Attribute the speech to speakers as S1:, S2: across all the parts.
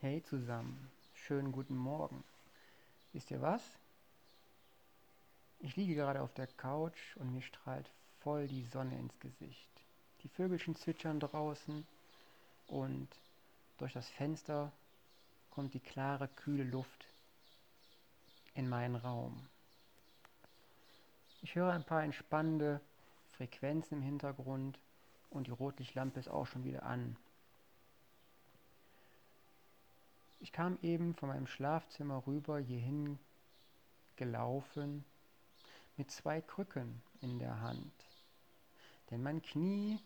S1: Hey zusammen, schönen guten Morgen. Wisst ihr was? Ich liege gerade auf der Couch und mir strahlt voll die Sonne ins Gesicht. Die Vögelchen zwitschern draußen und durch das Fenster kommt die klare, kühle Luft in meinen Raum. Ich höre ein paar entspannende Frequenzen im Hintergrund und die Rotlichtlampe ist auch schon wieder an. Ich kam eben von meinem Schlafzimmer rüber hierhin gelaufen mit zwei Krücken in der Hand. Denn mein Knie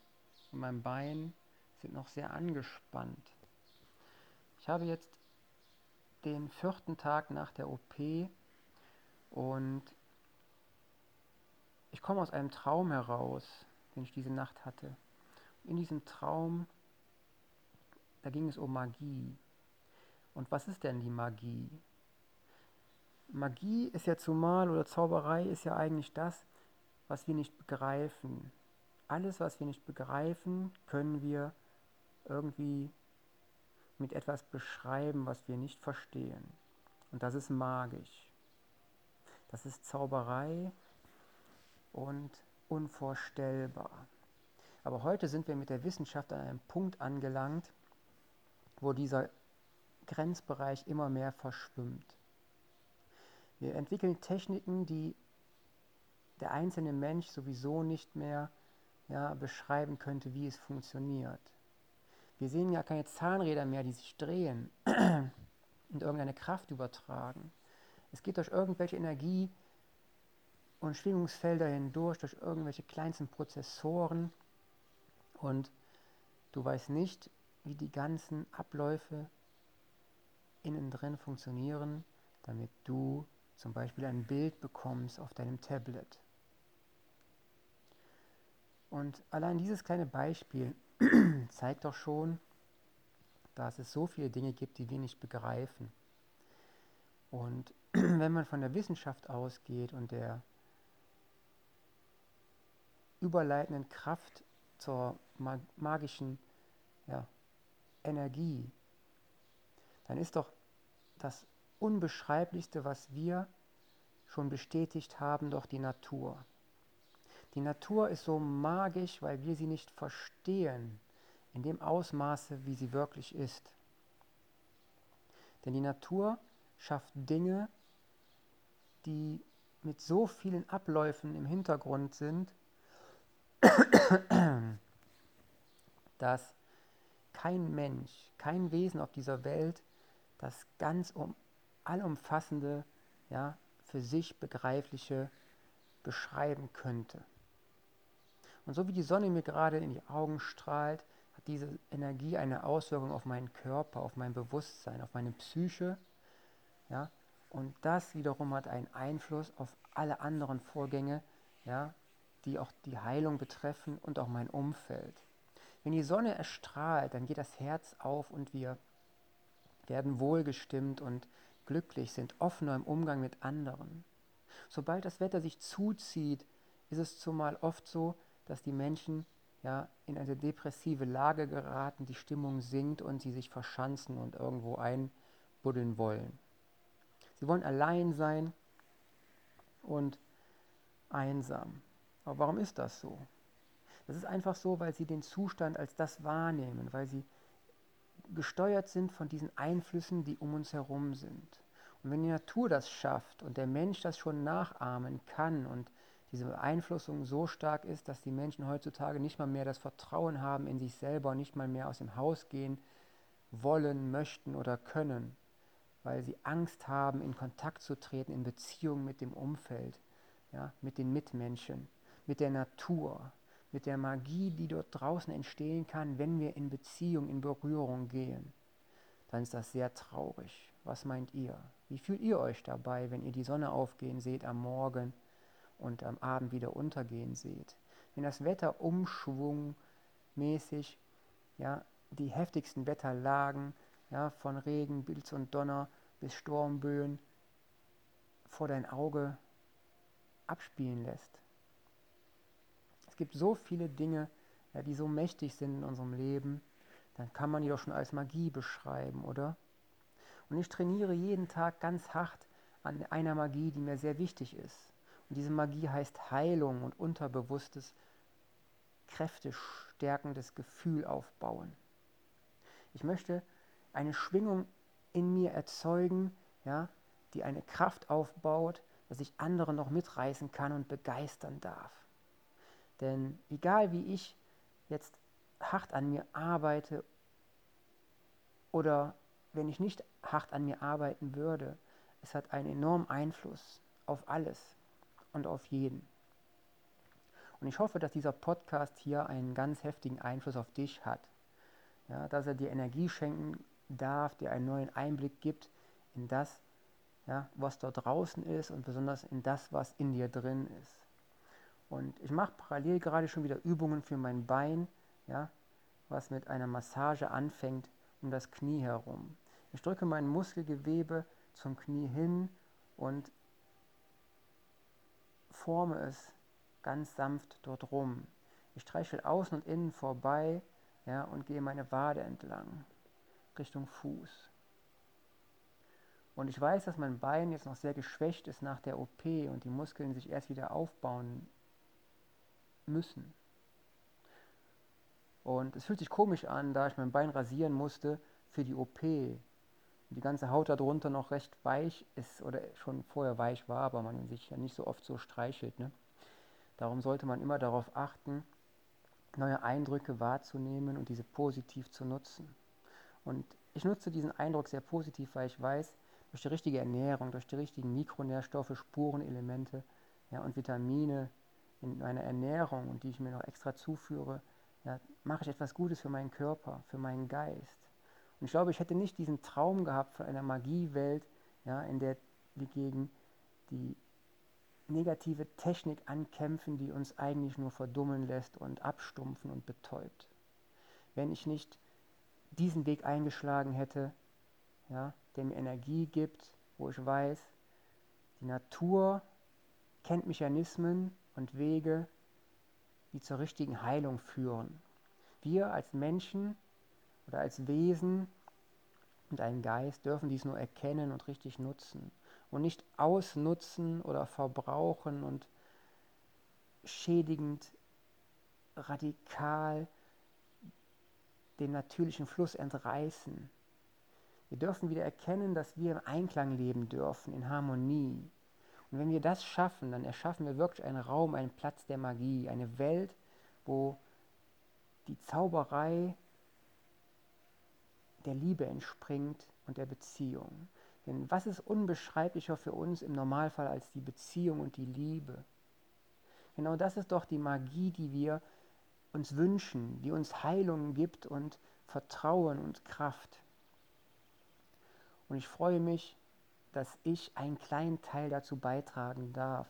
S1: und mein Bein sind noch sehr angespannt. Ich habe jetzt den vierten Tag nach der OP und ich komme aus einem Traum heraus, den ich diese Nacht hatte. In diesem Traum, da ging es um Magie. Und was ist denn die Magie? Magie ist ja zumal oder Zauberei ist ja eigentlich das, was wir nicht begreifen. Alles, was wir nicht begreifen, können wir irgendwie mit etwas beschreiben, was wir nicht verstehen. Und das ist magisch. Das ist Zauberei und unvorstellbar. Aber heute sind wir mit der Wissenschaft an einem Punkt angelangt, wo dieser Grenzbereich immer mehr verschwimmt. Wir entwickeln Techniken, die der einzelne Mensch sowieso nicht mehr ja, beschreiben könnte, wie es funktioniert. Wir sehen ja keine Zahnräder mehr, die sich drehen und irgendeine Kraft übertragen. Es geht durch irgendwelche Energie und Schwingungsfelder hindurch, durch irgendwelche kleinsten Prozessoren und du weißt nicht, wie die ganzen Abläufe innen drin funktionieren, damit du zum Beispiel ein Bild bekommst auf deinem Tablet. Und allein dieses kleine Beispiel zeigt doch schon, dass es so viele Dinge gibt, die wir nicht begreifen. Und wenn man von der Wissenschaft ausgeht und der überleitenden Kraft zur magischen ja, Energie, dann ist doch das Unbeschreiblichste, was wir schon bestätigt haben, doch die Natur. Die Natur ist so magisch, weil wir sie nicht verstehen in dem Ausmaße, wie sie wirklich ist. Denn die Natur schafft Dinge, die mit so vielen Abläufen im Hintergrund sind, dass kein Mensch, kein Wesen auf dieser Welt das ganz um, allumfassende, ja, für sich begreifliche beschreiben könnte. Und so wie die Sonne mir gerade in die Augen strahlt, hat diese Energie eine Auswirkung auf meinen Körper, auf mein Bewusstsein, auf meine Psyche. Ja? Und das wiederum hat einen Einfluss auf alle anderen Vorgänge, ja, die auch die Heilung betreffen und auch mein Umfeld. Wenn die Sonne erstrahlt, dann geht das Herz auf und wir werden wohlgestimmt und glücklich, sind offener im Umgang mit anderen. Sobald das Wetter sich zuzieht, ist es zumal oft so, dass die Menschen ja, in eine depressive Lage geraten, die Stimmung sinkt und sie sich verschanzen und irgendwo einbuddeln wollen. Sie wollen allein sein und einsam. Aber warum ist das so? Das ist einfach so, weil sie den Zustand als das wahrnehmen, weil sie gesteuert sind von diesen Einflüssen, die um uns herum sind. Und wenn die Natur das schafft und der Mensch das schon nachahmen kann und diese Beeinflussung so stark ist, dass die Menschen heutzutage nicht mal mehr das Vertrauen haben in sich selber, nicht mal mehr aus dem Haus gehen wollen, möchten oder können, weil sie Angst haben, in Kontakt zu treten, in Beziehung mit dem Umfeld, ja, mit den Mitmenschen, mit der Natur, mit der Magie, die dort draußen entstehen kann, wenn wir in Beziehung, in Berührung gehen, dann ist das sehr traurig. Was meint ihr? Wie fühlt ihr euch dabei, wenn ihr die Sonne aufgehen seht am Morgen und am Abend wieder untergehen seht? Wenn das Wetter umschwungmäßig, ja, die heftigsten Wetterlagen, ja, von Regen, Blitz und Donner bis Sturmböen vor dein Auge abspielen lässt gibt so viele Dinge, ja, die so mächtig sind in unserem Leben, dann kann man die doch schon als Magie beschreiben, oder? Und ich trainiere jeden Tag ganz hart an einer Magie, die mir sehr wichtig ist. Und diese Magie heißt Heilung und unterbewusstes, kräftestärkendes Gefühl aufbauen. Ich möchte eine Schwingung in mir erzeugen, ja, die eine Kraft aufbaut, dass ich andere noch mitreißen kann und begeistern darf. Denn egal wie ich jetzt hart an mir arbeite oder wenn ich nicht hart an mir arbeiten würde, es hat einen enormen Einfluss auf alles und auf jeden. Und ich hoffe, dass dieser Podcast hier einen ganz heftigen Einfluss auf dich hat. Ja, dass er dir Energie schenken darf, dir einen neuen Einblick gibt in das, ja, was dort draußen ist und besonders in das, was in dir drin ist. Und ich mache parallel gerade schon wieder Übungen für mein Bein, ja, was mit einer Massage anfängt um das Knie herum. Ich drücke mein Muskelgewebe zum Knie hin und forme es ganz sanft dort rum. Ich streichel außen und innen vorbei ja, und gehe meine Wade entlang Richtung Fuß. Und ich weiß, dass mein Bein jetzt noch sehr geschwächt ist nach der OP und die Muskeln sich erst wieder aufbauen müssen. Und es fühlt sich komisch an, da ich mein Bein rasieren musste für die OP. Und die ganze Haut darunter noch recht weich ist oder schon vorher weich war, aber man sich ja nicht so oft so streichelt. Ne? Darum sollte man immer darauf achten, neue Eindrücke wahrzunehmen und diese positiv zu nutzen. Und ich nutze diesen Eindruck sehr positiv, weil ich weiß, durch die richtige Ernährung, durch die richtigen Mikronährstoffe, Spurenelemente ja, und Vitamine in meiner Ernährung und die ich mir noch extra zuführe, ja, mache ich etwas Gutes für meinen Körper, für meinen Geist. Und ich glaube, ich hätte nicht diesen Traum gehabt von einer Magiewelt, ja, in der wir gegen die negative Technik ankämpfen, die uns eigentlich nur verdummen lässt und abstumpfen und betäubt. Wenn ich nicht diesen Weg eingeschlagen hätte, ja, der mir Energie gibt, wo ich weiß, die Natur kennt Mechanismen und Wege, die zur richtigen Heilung führen. Wir als Menschen oder als Wesen und ein Geist dürfen dies nur erkennen und richtig nutzen und nicht ausnutzen oder verbrauchen und schädigend radikal dem natürlichen Fluss entreißen. Wir dürfen wieder erkennen, dass wir im Einklang leben dürfen, in Harmonie. Und wenn wir das schaffen, dann erschaffen wir wirklich einen Raum, einen Platz der Magie, eine Welt, wo die Zauberei der Liebe entspringt und der Beziehung. Denn was ist unbeschreiblicher für uns im Normalfall als die Beziehung und die Liebe? Genau das ist doch die Magie, die wir uns wünschen, die uns Heilung gibt und Vertrauen und Kraft. Und ich freue mich, dass ich einen kleinen Teil dazu beitragen darf.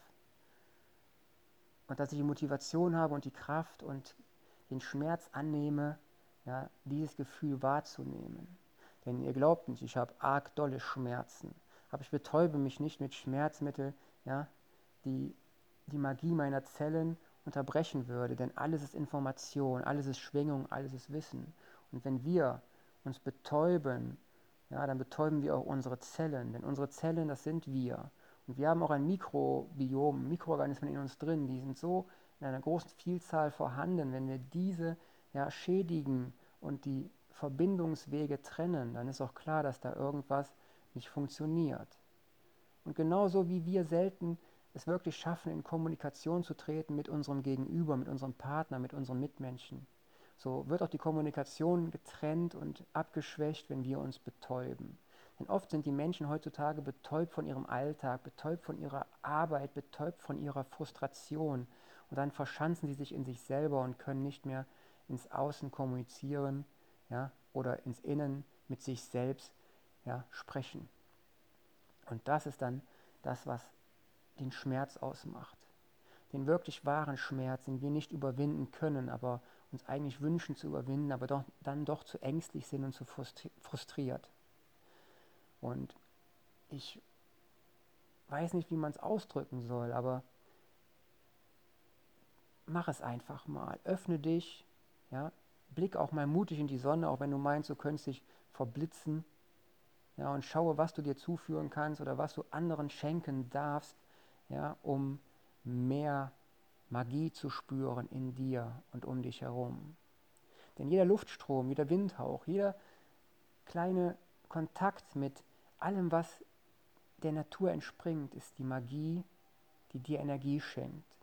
S1: Und dass ich die Motivation habe und die Kraft und den Schmerz annehme, ja, dieses Gefühl wahrzunehmen. Denn ihr glaubt nicht, ich habe arg dolle Schmerzen. Aber ich betäube mich nicht mit Schmerzmitteln, ja, die die Magie meiner Zellen unterbrechen würde, denn alles ist Information, alles ist Schwingung, alles ist Wissen. Und wenn wir uns betäuben, ja, dann betäuben wir auch unsere Zellen, denn unsere Zellen, das sind wir. Und wir haben auch ein Mikrobiom, Mikroorganismen in uns drin, die sind so in einer großen Vielzahl vorhanden. Wenn wir diese ja, schädigen und die Verbindungswege trennen, dann ist auch klar, dass da irgendwas nicht funktioniert. Und genauso wie wir selten es wirklich schaffen, in Kommunikation zu treten mit unserem Gegenüber, mit unserem Partner, mit unseren Mitmenschen. So wird auch die Kommunikation getrennt und abgeschwächt, wenn wir uns betäuben. Denn oft sind die Menschen heutzutage betäubt von ihrem Alltag, betäubt von ihrer Arbeit, betäubt von ihrer Frustration. Und dann verschanzen sie sich in sich selber und können nicht mehr ins Außen kommunizieren ja, oder ins Innen mit sich selbst ja, sprechen. Und das ist dann das, was den Schmerz ausmacht. Den wirklich wahren Schmerz, den wir nicht überwinden können, aber uns eigentlich wünschen zu überwinden, aber doch, dann doch zu ängstlich sind und zu frustriert. Und ich weiß nicht, wie man es ausdrücken soll, aber mach es einfach mal. Öffne dich, ja, blick auch mal mutig in die Sonne, auch wenn du meinst, du könntest dich verblitzen. Ja, und schaue, was du dir zuführen kannst oder was du anderen schenken darfst, ja, um mehr Magie zu spüren in dir und um dich herum. Denn jeder Luftstrom, jeder Windhauch, jeder kleine Kontakt mit allem, was der Natur entspringt, ist die Magie, die dir Energie schenkt,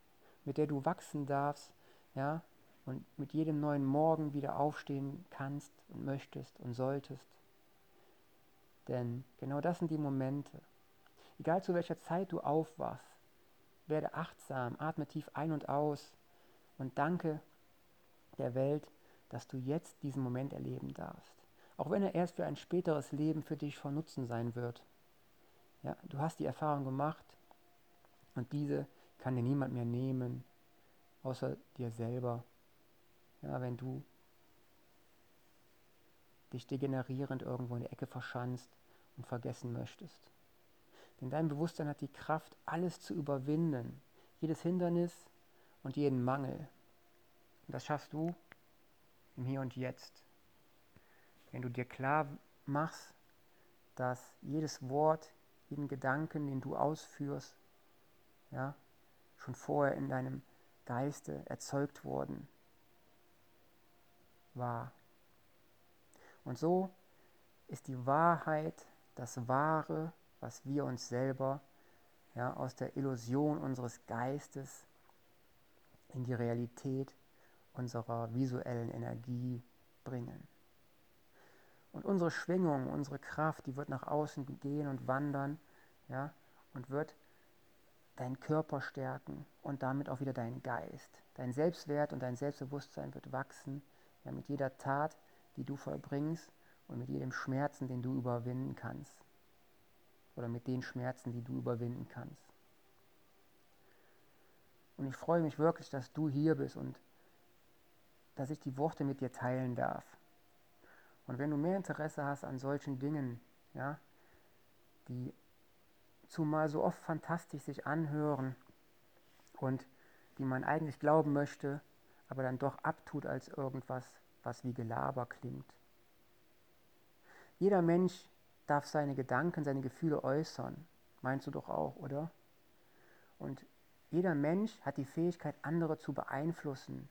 S1: mit der du wachsen darfst, ja, und mit jedem neuen Morgen wieder aufstehen kannst und möchtest und solltest. Denn genau das sind die Momente. Egal zu welcher Zeit du aufwachst, werde achtsam, atme tief ein und aus und danke der Welt, dass du jetzt diesen Moment erleben darfst. Auch wenn er erst für ein späteres Leben für dich von Nutzen sein wird. Ja, du hast die Erfahrung gemacht und diese kann dir niemand mehr nehmen, außer dir selber. Ja, wenn du dich degenerierend irgendwo in der Ecke verschanzt und vergessen möchtest. Denn dein Bewusstsein hat die Kraft, alles zu überwinden, jedes Hindernis und jeden Mangel. Und das schaffst du im Hier und Jetzt. Wenn du dir klar machst, dass jedes Wort, jeden Gedanken, den du ausführst, ja, schon vorher in deinem Geiste erzeugt worden war. Und so ist die Wahrheit das Wahre, was wir uns selber ja, aus der Illusion unseres Geistes in die Realität unserer visuellen Energie bringen. Und unsere Schwingung, unsere Kraft, die wird nach außen gehen und wandern, ja, und wird deinen Körper stärken und damit auch wieder deinen Geist. Dein Selbstwert und dein Selbstbewusstsein wird wachsen, ja, mit jeder Tat, die du vollbringst und mit jedem Schmerzen, den du überwinden kannst. Oder mit den Schmerzen, die du überwinden kannst. Und ich freue mich wirklich, dass du hier bist und dass ich die Worte mit dir teilen darf. Und wenn du mehr Interesse hast an solchen Dingen, ja, die zumal so oft fantastisch sich anhören und die man eigentlich glauben möchte, aber dann doch abtut als irgendwas, was wie Gelaber klingt. Jeder Mensch darf seine Gedanken, seine Gefühle äußern. Meinst du doch auch, oder? Und jeder Mensch hat die Fähigkeit, andere zu beeinflussen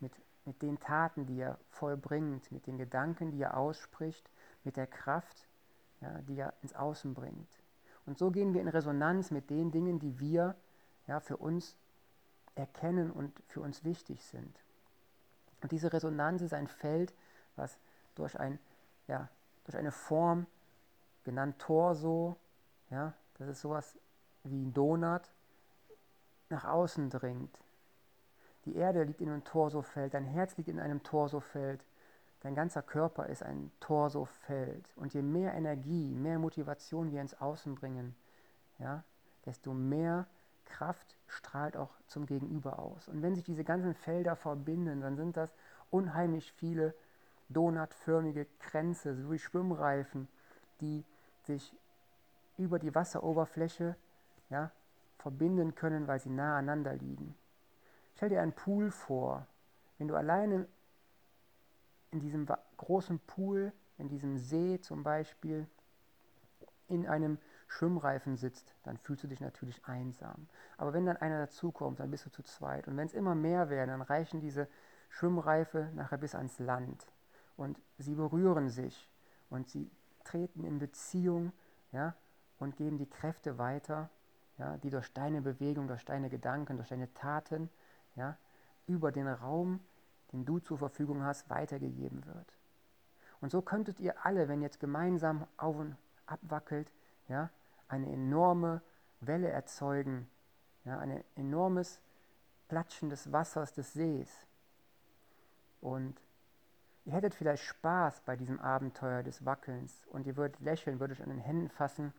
S1: mit, mit den Taten, die er vollbringt, mit den Gedanken, die er ausspricht, mit der Kraft, ja, die er ins Außen bringt. Und so gehen wir in Resonanz mit den Dingen, die wir ja, für uns erkennen und für uns wichtig sind. Und diese Resonanz ist ein Feld, was durch, ein, ja, durch eine Form, genannt Torso, ja, das ist sowas wie ein Donut, nach außen dringt. Die Erde liegt in einem Torsofeld, dein Herz liegt in einem Torsofeld, dein ganzer Körper ist ein Torsofeld. Und je mehr Energie, mehr Motivation wir ins Außen bringen, ja, desto mehr Kraft strahlt auch zum Gegenüber aus. Und wenn sich diese ganzen Felder verbinden, dann sind das unheimlich viele donutförmige Kränze, so wie Schwimmreifen, die sich über die Wasseroberfläche ja, verbinden können, weil sie nah aneinander liegen. Stell dir einen Pool vor. Wenn du alleine in diesem großen Pool, in diesem See zum Beispiel, in einem Schwimmreifen sitzt, dann fühlst du dich natürlich einsam. Aber wenn dann einer dazukommt, dann bist du zu zweit. Und wenn es immer mehr werden, dann reichen diese Schwimmreife nachher bis ans Land. Und sie berühren sich und sie treten in Beziehung ja, und geben die Kräfte weiter, ja, die durch deine Bewegung, durch deine Gedanken, durch deine Taten ja, über den Raum, den du zur Verfügung hast, weitergegeben wird. Und so könntet ihr alle, wenn jetzt gemeinsam auf und ab wackelt, ja, eine enorme Welle erzeugen, ja, ein enormes Platschen des Wassers des Sees. Und ihr hättet vielleicht Spaß bei diesem Abenteuer des Wackelns und ihr würdet lächeln, würdet euch an den Händen fassen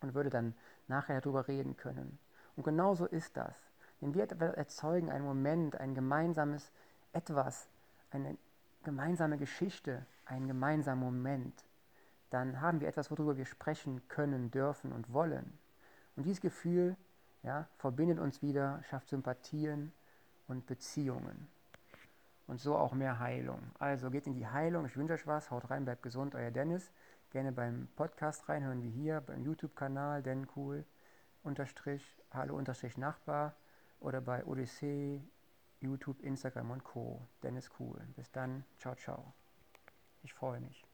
S1: und würdet dann nachher darüber reden können. Und genauso ist das. Denn wir erzeugen einen Moment, ein gemeinsames Etwas, eine gemeinsame Geschichte, einen gemeinsamen Moment dann haben wir etwas, worüber wir sprechen können, dürfen und wollen. Und dieses Gefühl ja, verbindet uns wieder, schafft Sympathien und Beziehungen. Und so auch mehr Heilung. Also geht in die Heilung. Ich wünsche euch was. Haut rein, bleibt gesund. Euer Dennis. gerne beim Podcast reinhören, wie hier, beim YouTube-Kanal, denn cool, unterstrich, hallo unterstrich Nachbar oder bei Odyssee, YouTube, Instagram und Co. Dennis Cool. Bis dann, ciao, ciao. Ich freue mich.